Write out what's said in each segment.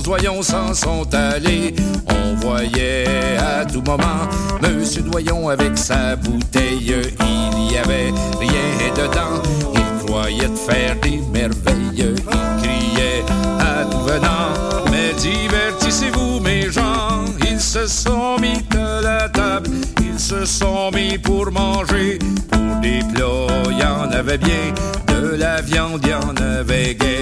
Alphonse Doyon s'en sont allés. On voyait à tout moment Monsieur Doyon avec sa bouteille, il y avait rien dedans croyait de faire des merveilles. Il criait à tout venant, mais divertissez-vous mes gens. Ils se sont mis à la table, ils se sont mis pour manger. Pour des plats, il y en avait bien, de la viande, il y en avait guère.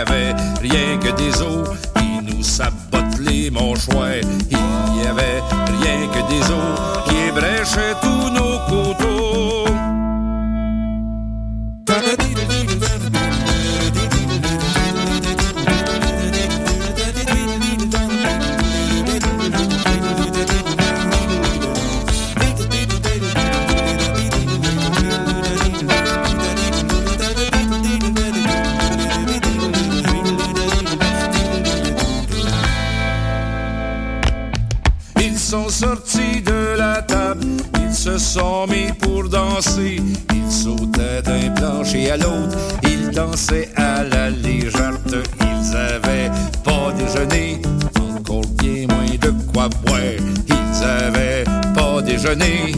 Avait rien que des os qui nous sabotent les mâchoires. Il y avait rien que des os qui ébréchaient tous sont mis pour danser. Ils sautaient d'un plancher à l'autre, ils dansaient à la légèreté. Ils avaient pas déjeuné, encore bien moins de quoi boire. Ils avaient pas déjeuné,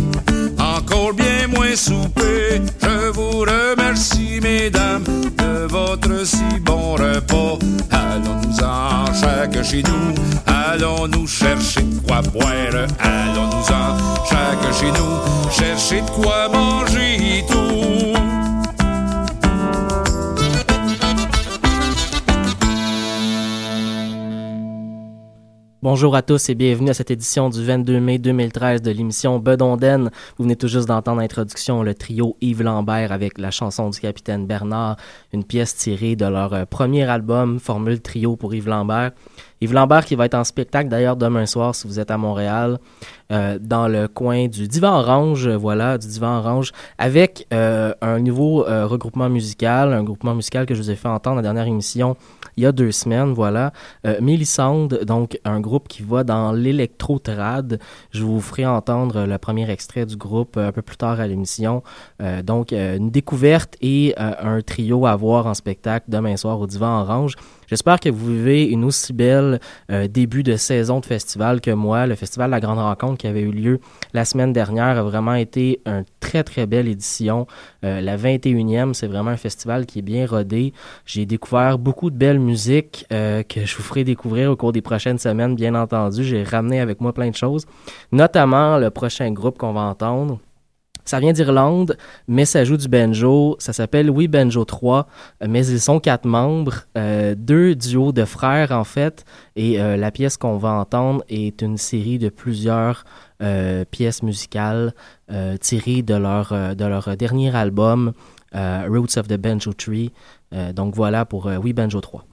encore bien moins souper. Je vous remercie, mesdames, de votre si bon repas. Allons-nous-en chaque chez nous, allons-nous chercher de quoi boire. Allons-nous-en chaque chez nous, chercher de quoi manger tout. Bonjour à tous et bienvenue à cette édition du 22 mai 2013 de l'émission Bedonden. Vous venez tout juste d'entendre l'introduction, le trio Yves Lambert avec la chanson du capitaine Bernard, une pièce tirée de leur euh, premier album Formule Trio pour Yves Lambert. Yves Lambert qui va être en spectacle d'ailleurs demain soir si vous êtes à Montréal, euh, dans le coin du Divan Orange, voilà, du Divan Orange, avec euh, un nouveau euh, regroupement musical, un groupement musical que je vous ai fait entendre la dernière émission il y a deux semaines, voilà. Mélissande, donc un groupe qui va dans l'électro-trad. Je vous ferai entendre le premier extrait du groupe un peu plus tard à l'émission. donc, une découverte et un trio à voir en spectacle demain soir au Divan Orange. J'espère que vous vivez une aussi belle euh, début de saison de festival que moi. Le festival La Grande Rencontre qui avait eu lieu la semaine dernière a vraiment été une très très belle édition. Euh, la 21e, c'est vraiment un festival qui est bien rodé. J'ai découvert beaucoup de belles musiques euh, que je vous ferai découvrir au cours des prochaines semaines, bien entendu. J'ai ramené avec moi plein de choses, notamment le prochain groupe qu'on va entendre. Ça vient d'Irlande, mais ça joue du banjo. Ça s'appelle Oui Banjo 3, mais ils sont quatre membres, euh, deux duos de frères en fait. Et euh, la pièce qu'on va entendre est une série de plusieurs euh, pièces musicales tirées de leur, de leur dernier album, Roots of the Banjo Tree. donc voilà pour Oui Banjo 3.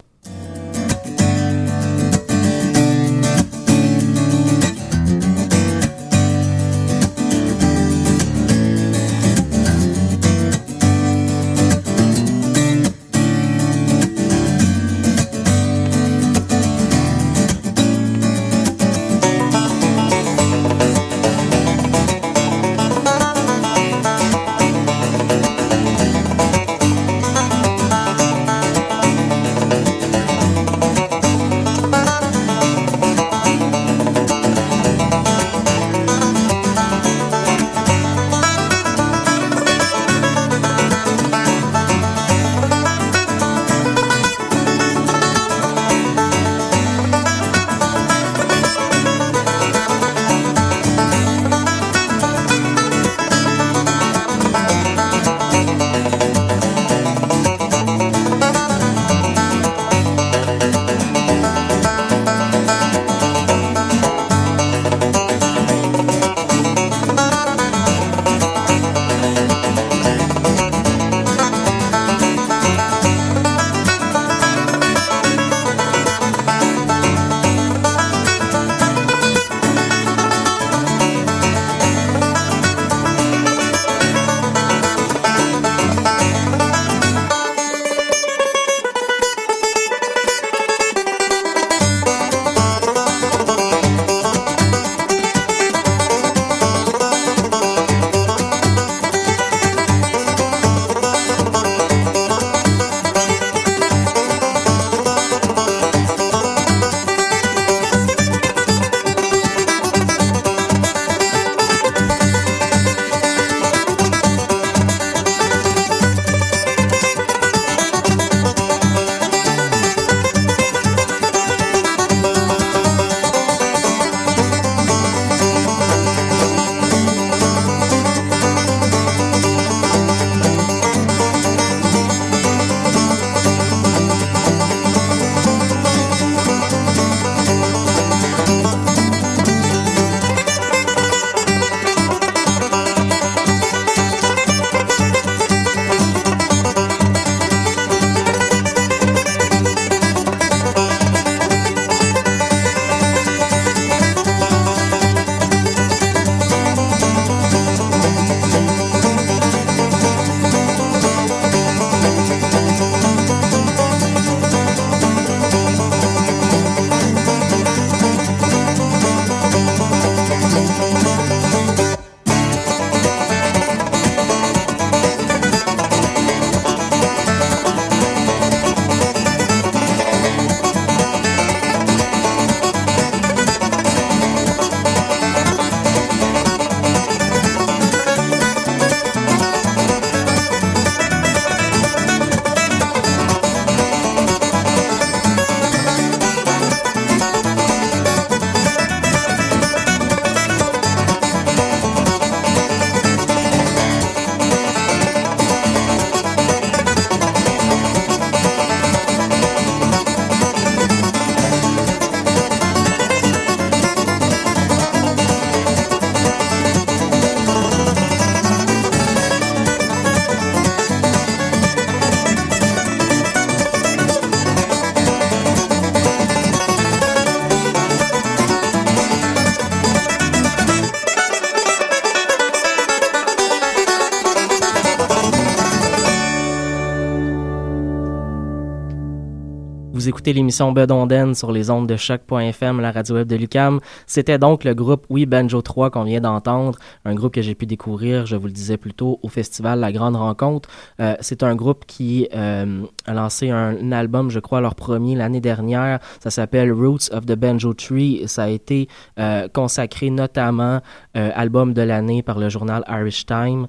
Écoutez l'émission Bedonden sur les ondes de choc.fm, la radio web de Lucam. C'était donc le groupe Oui Banjo 3 qu'on vient d'entendre, un groupe que j'ai pu découvrir, je vous le disais plus tôt, au festival La Grande Rencontre. Euh, c'est un groupe qui euh, a lancé un, album, je crois, leur premier l'année dernière. Ça s'appelle Roots of the Banjo Tree. Ça a été euh, consacré notamment album de l'année par le journal Irish Time.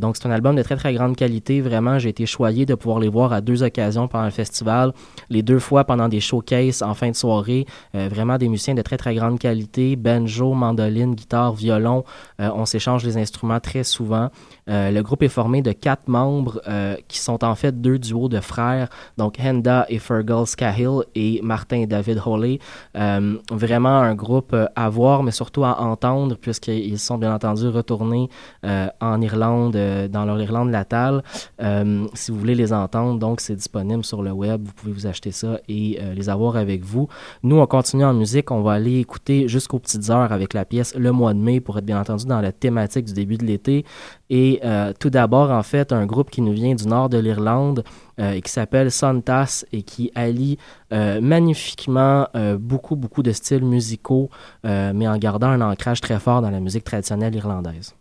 donc c'est un album de très très grande qualité. Vraiment, j'ai été choyé de pouvoir les voir à deux occasions pendant le festival. Les deux fois pendant des showcases en fin de soirée. Euh, vraiment des musiciens de très très grande qualité, banjo, mandoline, guitare, violon. Euh, on s'échange les instruments très souvent. Euh, le groupe est formé de quatre membres qui sont en fait deux duos de frères, donc Henda et Fergal Scahill et Martin et David Holley. vraiment un groupe à voir, mais surtout à entendre, puisqu'ils sont bien entendu retournés en Irlande, dans leur Irlande natale. si vous voulez les entendre, donc c'est disponible sur le web, vous pouvez vous acheter ça et euh, les avoir avec vous. Nous, on continue en musique. On va aller écouter jusqu'aux petites heures avec la pièce Le mois de mai pour être bien entendu dans la thématique du début de l'été. Et euh, tout d'abord, en fait, un groupe qui nous vient du nord de l'Irlande euh, qui s'appelle Sontas et qui allie magnifiquement beaucoup, beaucoup de styles musicaux, mais en gardant un ancrage très fort dans la musique traditionnelle irlandaise.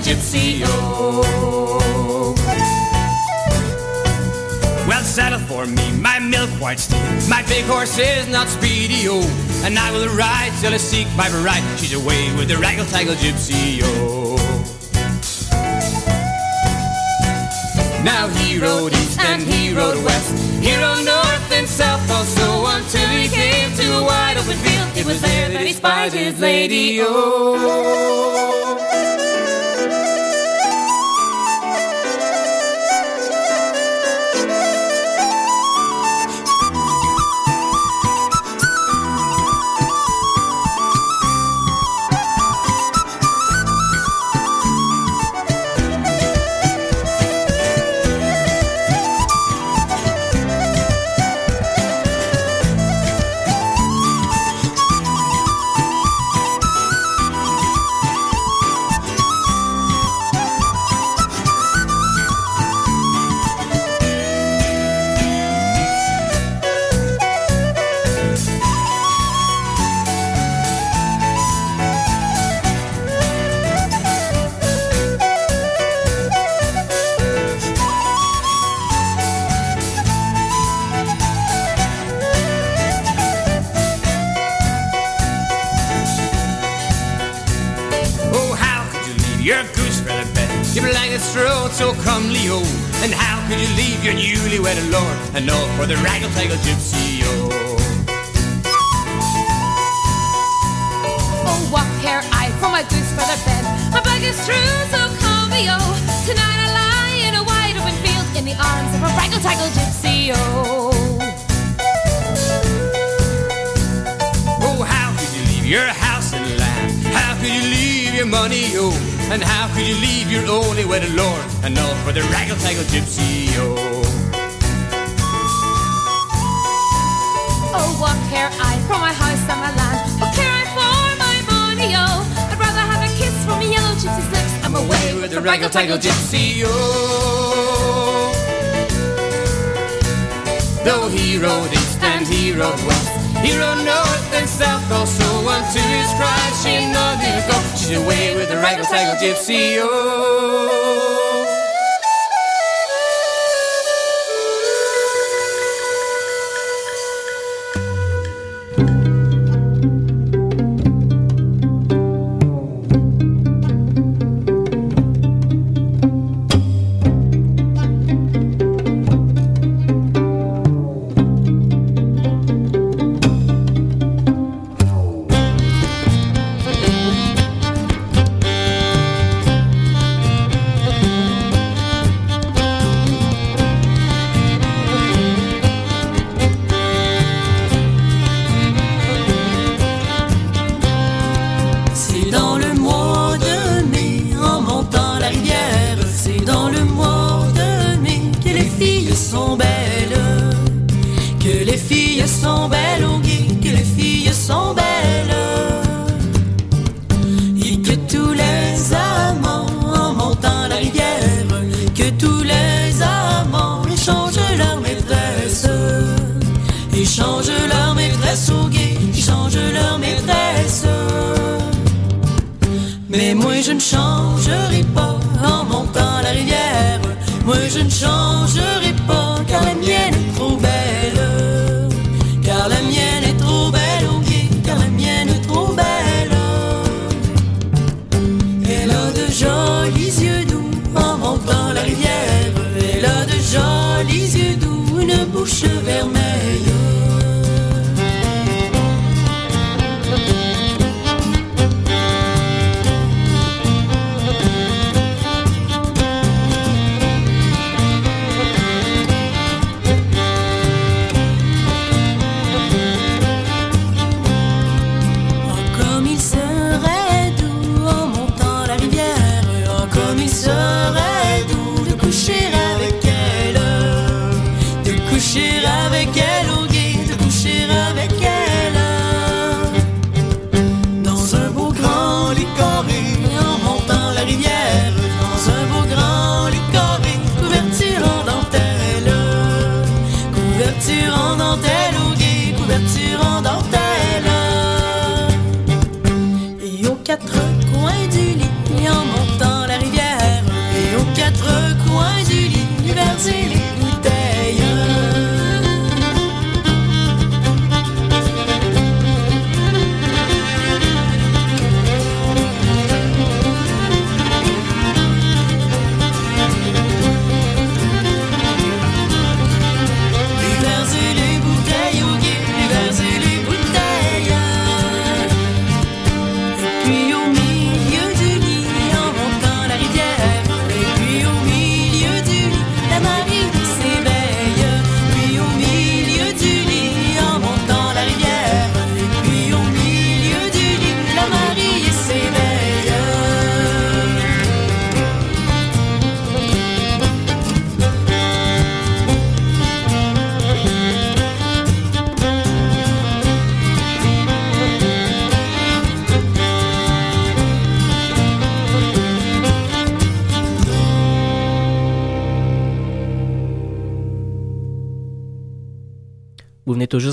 Gypsy, oh. Well, saddle for me, my milk white steed. My big horse is not speedy, oh, and I will ride till I seek my bride. She's away with the raggle taggle gypsy, oh. Now he rode east and he rode west, he rode north and south also until he came to a wide open field. It was there that he spied his lady. Oh. Taggle gypsy, oh? Oh, what care I for my goose feather bed? My bag is true, so call me, oh. Tonight I lie in a wide open field in the arms of a raggle taggle gypsy, oh. Oh, how could you leave your house and land? How could you leave your money, oh? And how could you leave your only wedded lord and all for the raggle taggle gypsy, a raggle-taggle gypsy, oh. Though he rode east and he rode west, he rode north and south also. Unto his cry she nodded go. She's away with the raggle-taggle gypsy, oh.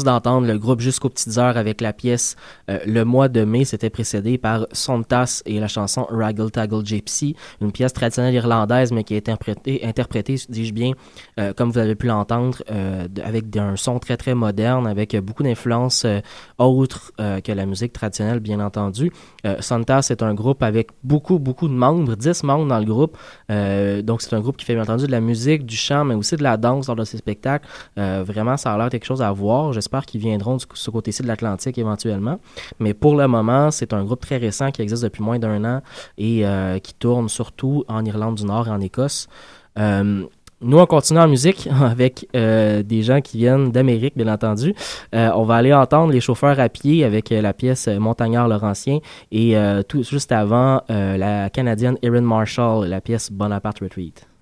D'entendre le groupe Jusqu'aux petites heures avec la pièce euh, Le mois de mai. C'était précédé par Sontas et la chanson Raggle Taggle Gypsy, une pièce traditionnelle irlandaise mais qui est interprétée, interprétée dis-je bien, euh, comme vous avez pu l'entendre, euh, avec un son très très moderne, avec beaucoup d'influences autres que la musique traditionnelle, bien entendu. Sontas est un groupe avec beaucoup beaucoup de membres, 10 membres dans le groupe. Donc c'est un groupe qui fait bien entendu de la musique, du chant, mais aussi de la danse lors de ses spectacles. Vraiment, ça a l'air quelque chose à voir. J'espère qu'ils viendront de ce côté-ci de l'Atlantique éventuellement. Mais pour le moment, c'est un groupe très récent qui existe depuis moins d'un an et euh, qui tourne surtout en Irlande du Nord et en Écosse. Euh, nous, on continue en musique avec euh, des gens qui viennent d'Amérique, bien entendu. On va aller entendre les chauffeurs à pied avec la pièce Montagnard Laurentien et juste avant la Canadienne Erin Marshall, la pièce Bonaparte Retreat.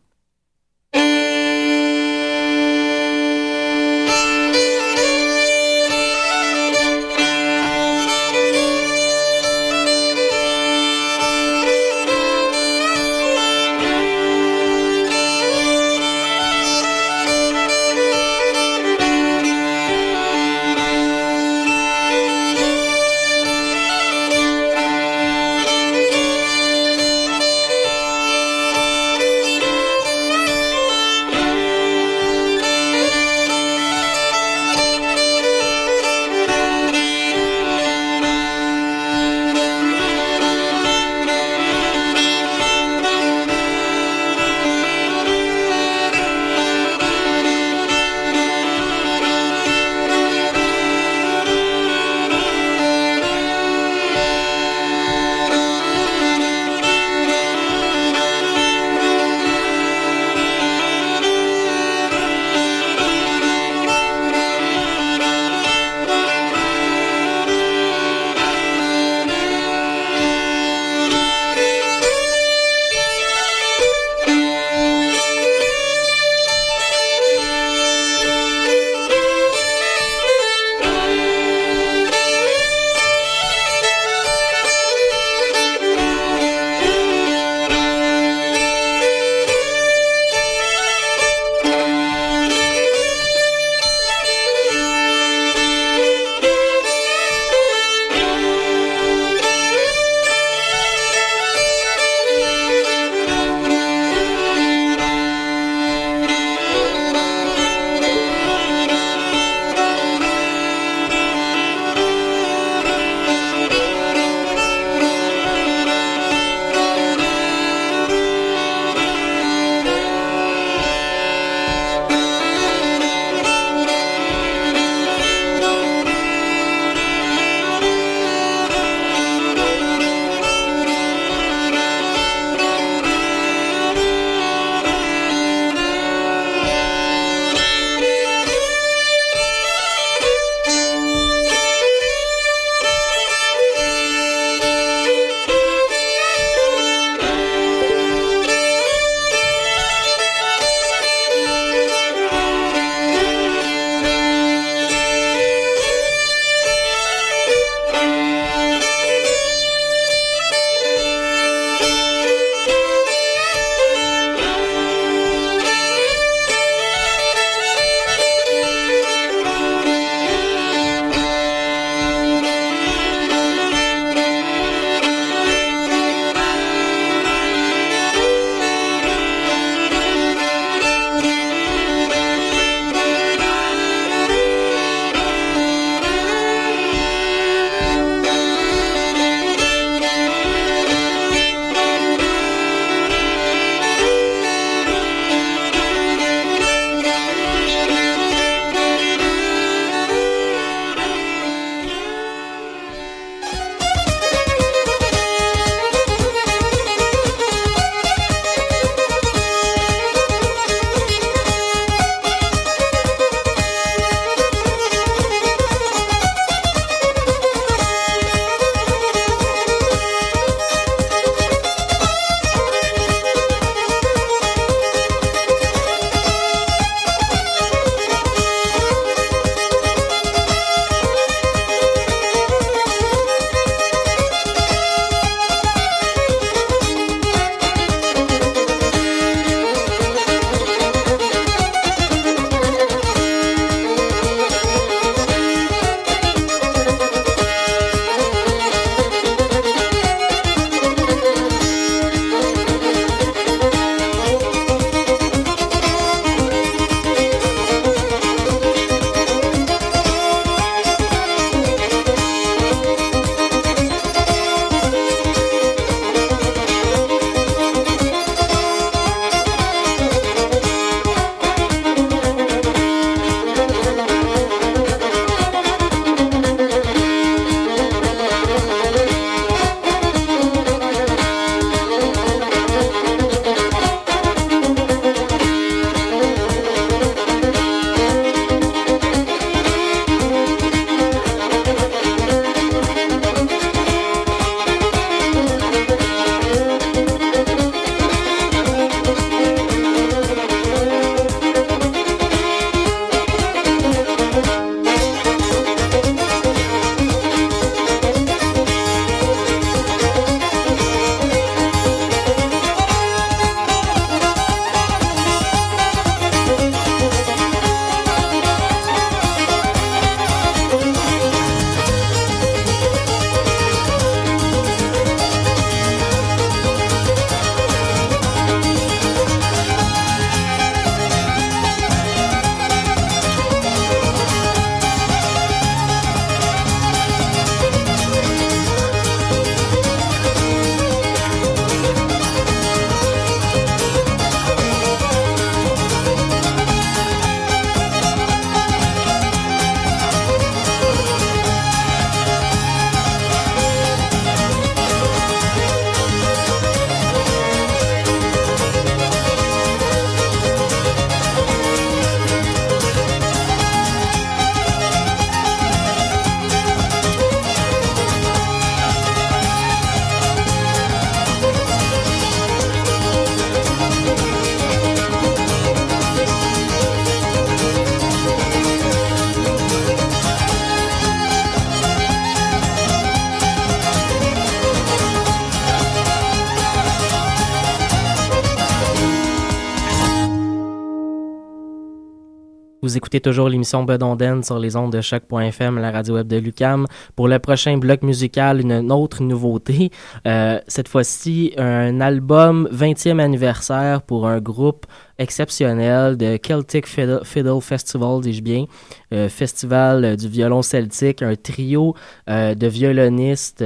Vous toujours l'émission Bedonden sur les ondes de choc.fm, la radio web de Lucam. Pour le prochain bloc musical, une autre nouveauté. Euh, cette fois-ci, un album 20e anniversaire pour un groupe exceptionnel de Celtic Fiddle, Festival, dis-je bien. Euh, festival euh, du violon celtique, un trio de violonistes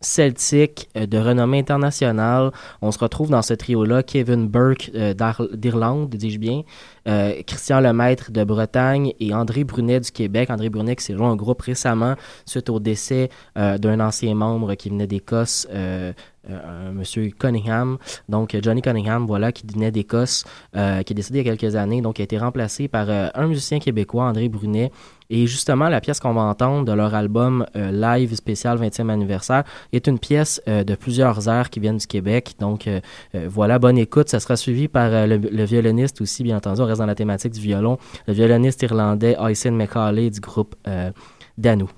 celtiques de renommée internationale. On se retrouve dans ce trio-là, Kevin Burke d'Irlande, dis-je bien, Christian Lemaître de Bretagne et André Brunet du Québec. André Brunet qui s'est joint un groupe récemment suite au décès euh, d'un ancien membre qui venait d'Écosse, euh, euh, monsieur Cunningham. Donc Johnny Cunningham, voilà, qui venait d'Écosse, euh, qui est décédé il y a quelques années, donc a été remplacé par un musicien québécois, André Brunet. Et justement, la pièce qu'on va entendre de leur album euh, live spécial 20e anniversaire est une pièce euh, de plusieurs heures qui viennent du Québec. Donc euh, euh, voilà, bonne écoute. Ça sera suivi par le, violoniste aussi, bien entendu, on reste dans la thématique du violon, le violoniste irlandais Aysen McCauley du groupe Danou.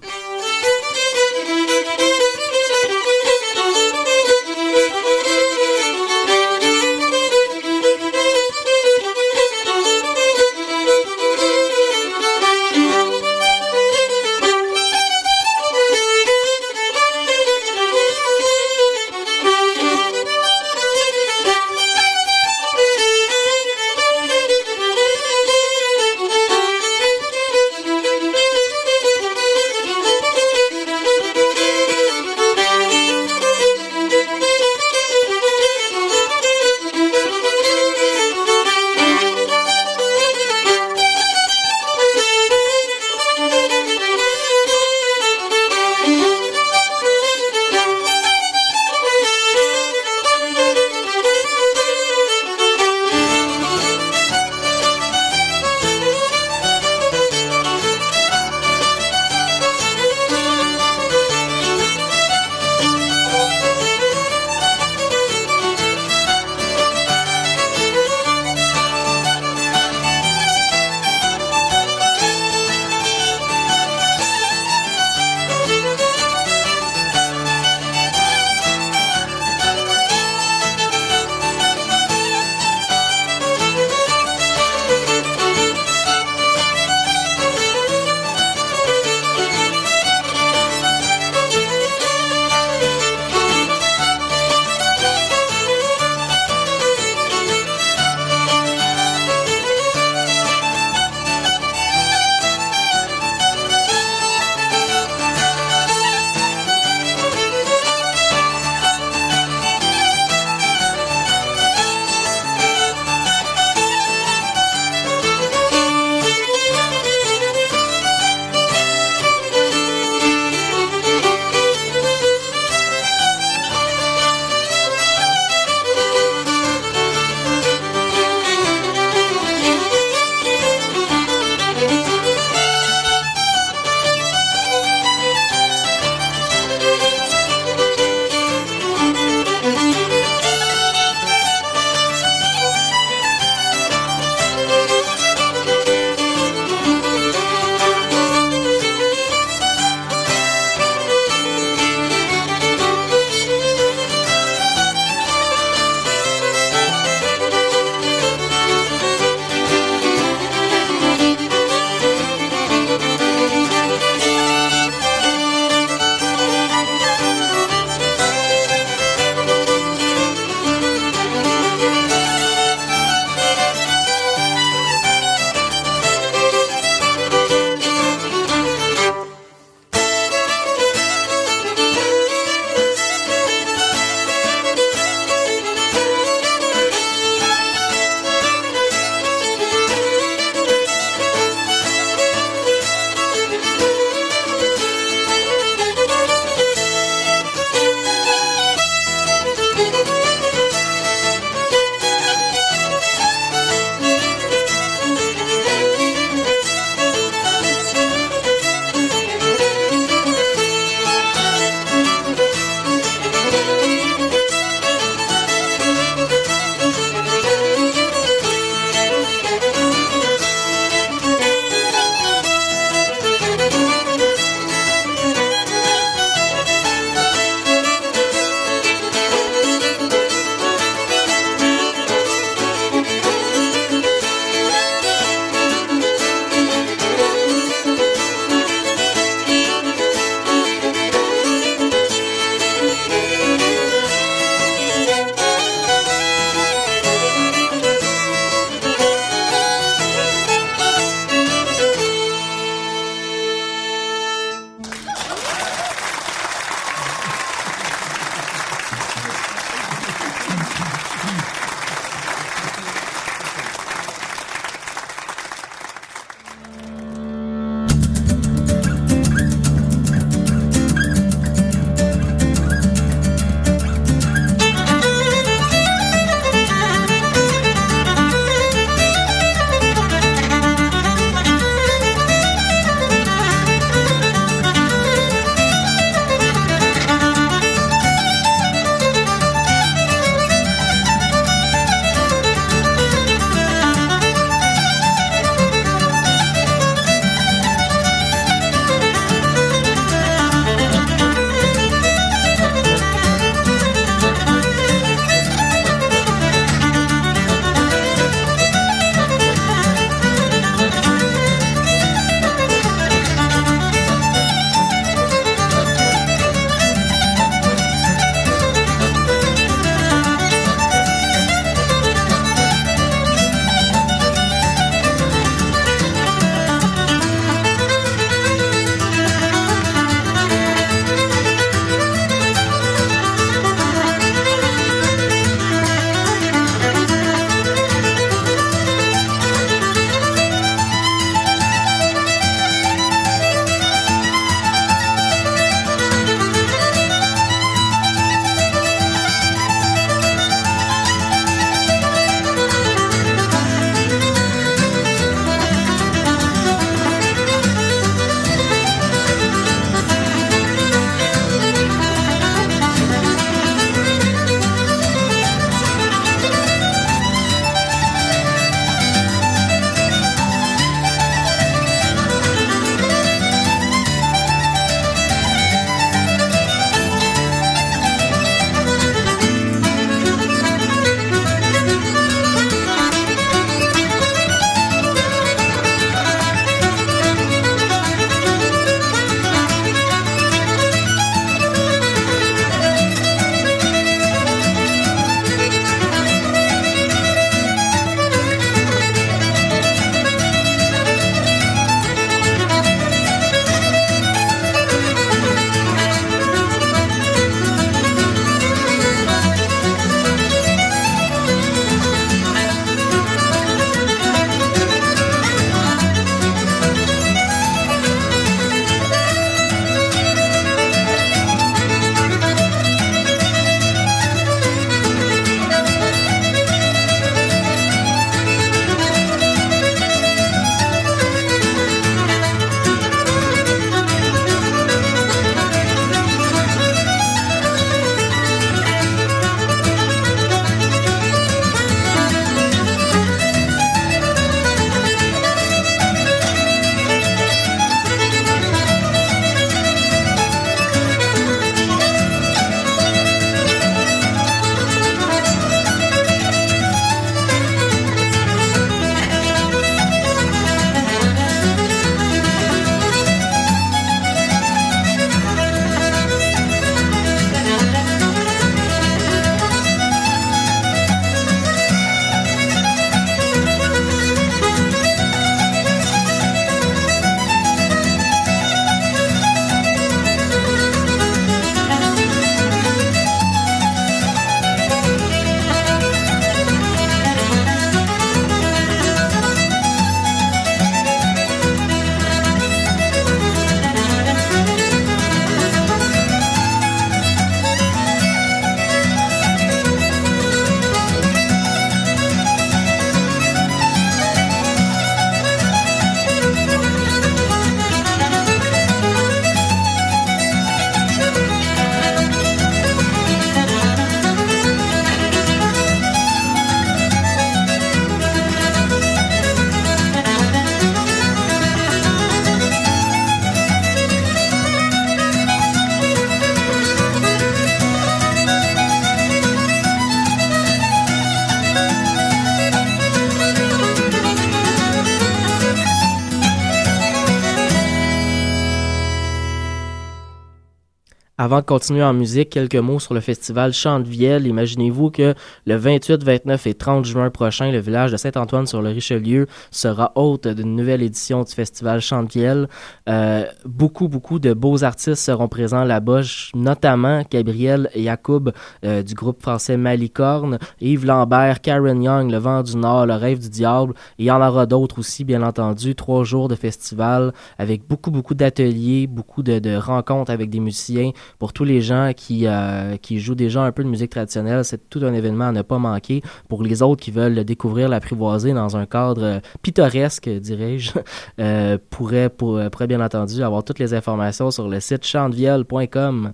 Avant de continuer en musique, quelques mots sur le festival Chant de Vielle. Imaginez-vous que le 28, 29 et 30 juin prochain, le village de Saint-Antoine sur le Richelieu sera hôte d'une nouvelle édition du festival Chant de Vielle. Euh, beaucoup, beaucoup de beaux artistes seront présents là-bas, notamment Gabriel Yacoub euh, du groupe français Malicorne, Yves Lambert, Karen Young, Le Vent du Nord, Le Rêve du Diable. Il y en aura d'autres aussi, bien entendu. Trois jours de festival avec beaucoup, beaucoup d'ateliers, beaucoup de rencontres avec des musiciens pour tous les gens qui, euh, qui jouent déjà un peu de musique traditionnelle, c'est tout un événement à ne pas manquer. Pour les autres qui veulent découvrir l'apprivoiser dans un cadre euh, pittoresque, dirais-je, euh, pourraient, pour, pourraient bien entendu avoir toutes les informations sur le site chantevielle.com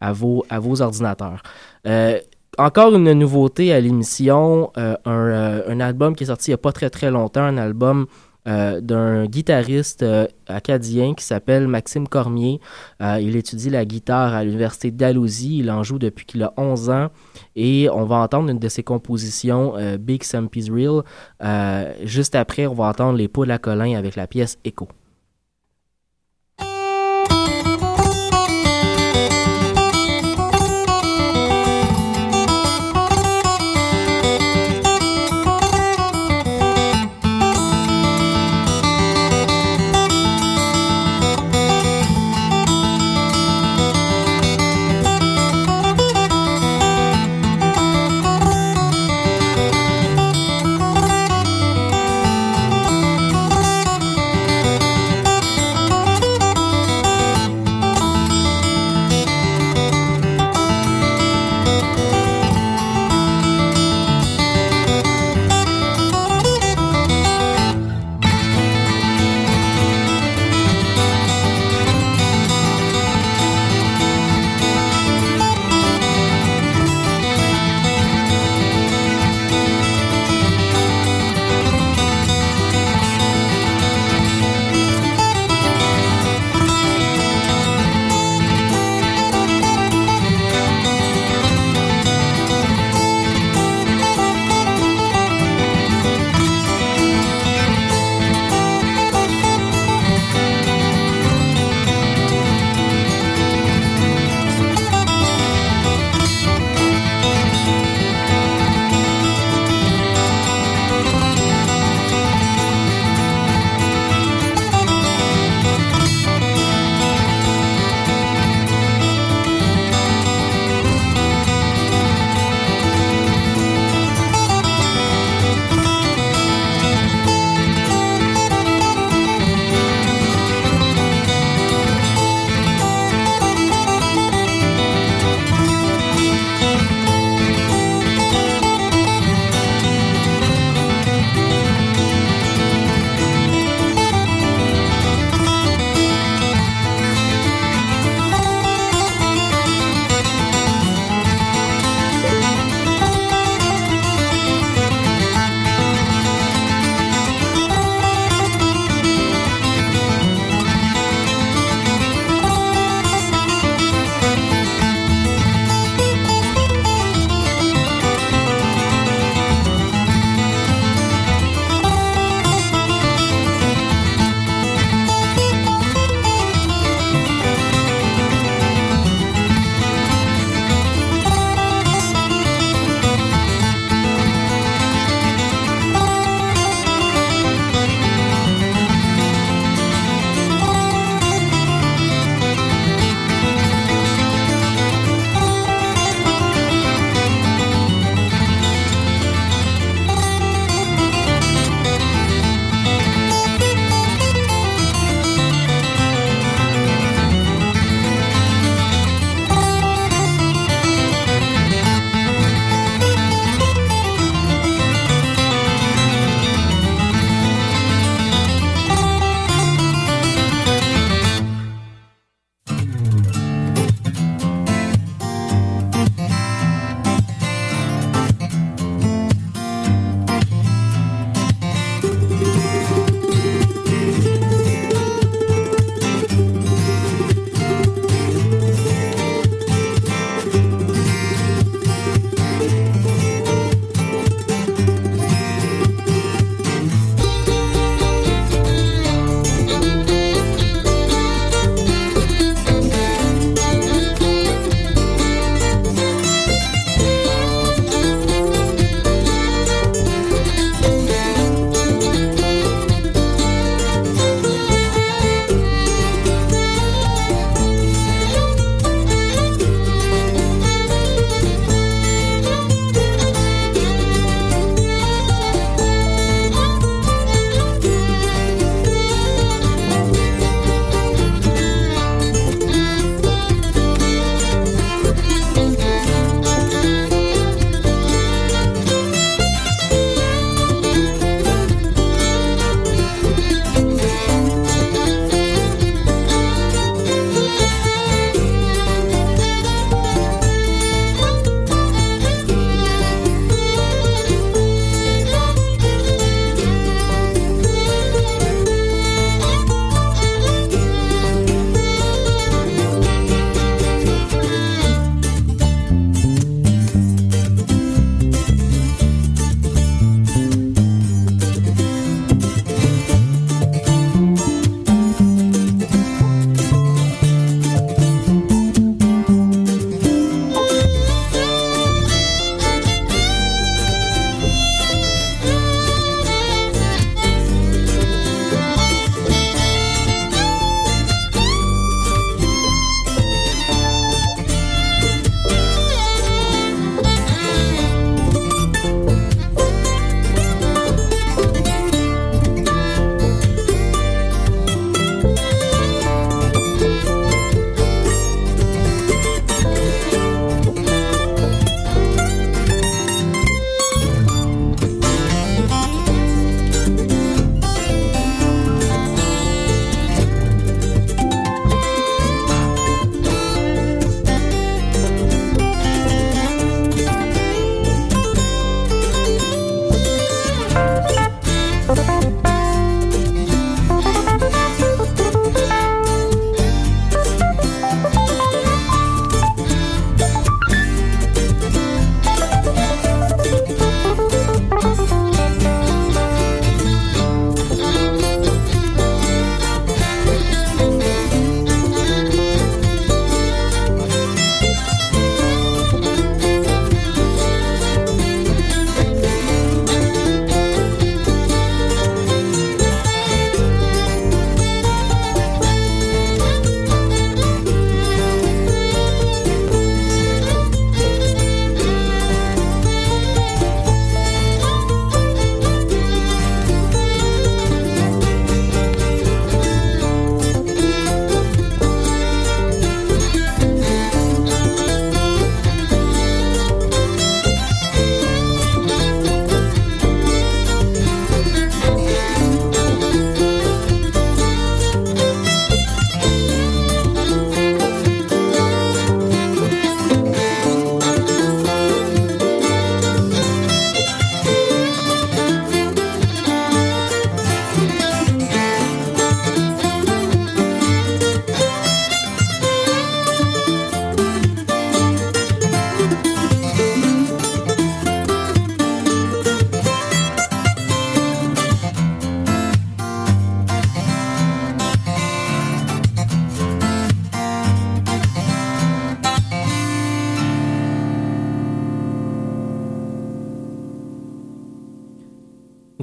à vos, à vos ordinateurs. Euh, encore une nouveauté à l'émission, euh, un, euh, un album qui est sorti il n'y a pas très très longtemps, un album euh, d'un guitariste euh, acadien qui s'appelle Maxime Cormier. Euh, il étudie la guitare à l'université d'Alousie. Il en joue depuis qu'il a 11 ans. Et on va entendre une de ses compositions, Big Sampy's Real. Juste après, on va entendre les poules à Colin avec la pièce Echo.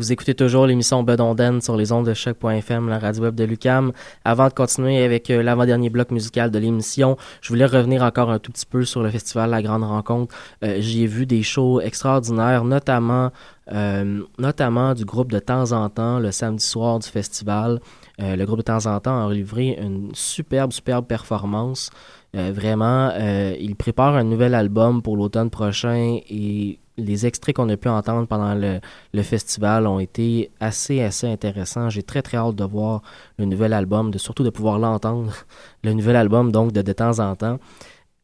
Vous écoutez toujours l'émission Bedonden sur les ondes de choc.fm, la radio web de Lucam. Avant de continuer avec euh, l'avant-dernier bloc musical de l'émission, je voulais revenir encore un tout petit peu sur le festival La Grande Rencontre. Euh, J'y ai vu des shows extraordinaires, notamment, euh, notamment du groupe de temps en temps, le samedi soir du festival. Le groupe de temps en temps a livré une superbe, superbe performance. Vraiment, il prépare un nouvel album pour l'automne prochain et les extraits qu'on a pu entendre pendant le, festival ont été assez, assez intéressants. J'ai très, très hâte de voir le nouvel album, de surtout de pouvoir l'entendre, le nouvel album, donc de, de temps en temps.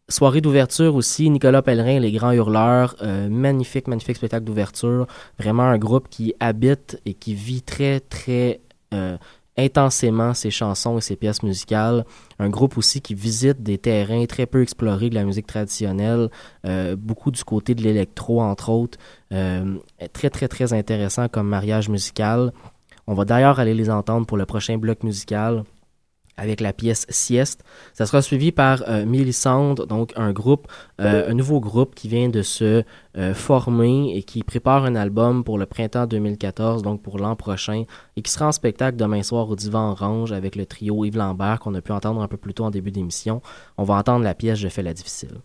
Soirée d'ouverture aussi, Nicolas Pellerin, Les Grands Hurleurs, euh, magnifique, magnifique spectacle d'ouverture. Vraiment un groupe qui habite et qui vit très, très euh, intensément ses chansons et ses pièces musicales. Un groupe aussi qui visite des terrains très peu explorés de la musique traditionnelle, euh, beaucoup du côté de l'électro entre autres. Euh, très très très intéressant comme mariage musical. On va d'ailleurs aller les entendre pour le prochain bloc musical avec la pièce Sieste. Ça sera suivi par euh, donc un groupe, euh, un nouveau groupe qui vient de se euh, former et qui prépare un album pour le printemps 2014, donc pour l'an prochain, et qui sera en spectacle demain soir au Divan Orange avec le trio Yves Lambert qu'on a pu entendre un peu plus tôt en début d'émission. On va entendre la pièce Je fais la difficile.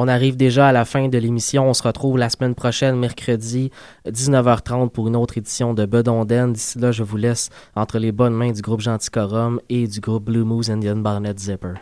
On arrive déjà à la fin de l'émission. On se retrouve la semaine prochaine, mercredi, 19h30, pour une autre édition de Bedonden. D'ici là, je vous laisse entre les bonnes mains du groupe Genticorum et du groupe Blue Moose Indian Barnett Zipper.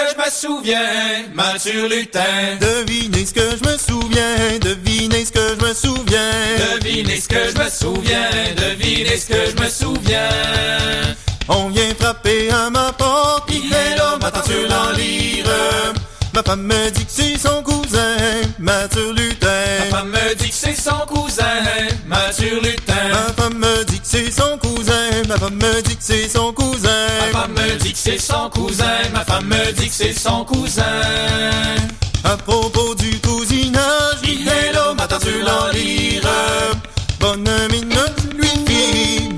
Que je me souviens, Mathieu Lutin. Devinez ce que je me souviens, devinez ce que je me souviens. Devinez ce que je me souviens, devinez ce que je me souviens. On vient frapper à ma porte, hello, matin sur l'en lire. Ma femme me dit que c'est son cousin, Mathieu Lutin. Ma femme me dit que c'est son cousin, Mathieu Lutin. Ma femme me dit que c'est son cousin, ma femme me dit que c'est son cousin. Ma femme me dit que c'est son cousin, ma femme me dit que c'est son cousin. À propos du cousinage, hello, matin sur l'en lire. Bonne mine, lui fille,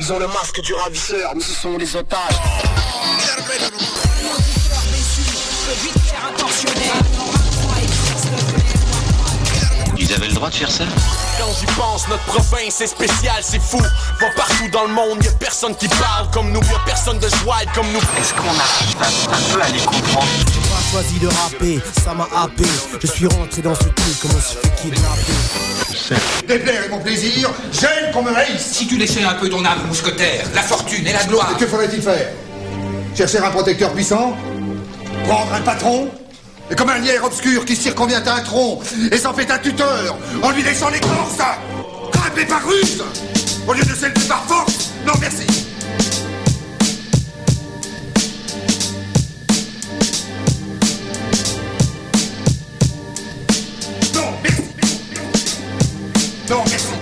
ils ont le masque du ravisseur, mais ce sont des otages. Ils avaient le droit de faire ça? Quand j'y pense, notre province est spéciale, c'est fou. Va partout dans le monde, y'a personne qui parle comme nous, y'a personne de joie comme nous. Est-ce qu'on arrive un, un peu à les comprendre? J'ai pas choisi de rapper, ça m'a happé. Je suis rentré dans ce truc comme on se fait kidnapper? Déplaire est mon plaisir, j'aime qu'on me haïsse. Si tu laissais un peu ton âme mousquetaire, la fortune et la gloire. Que faudrait-il faire? Chercher un protecteur puissant? Prendre un patron? Et comme un lierre obscur qui circonvient à un tronc et s'en fait un tuteur en lui laissant l'écorce Grimper par ruse Au lieu de s'élever par force? Non merci Don't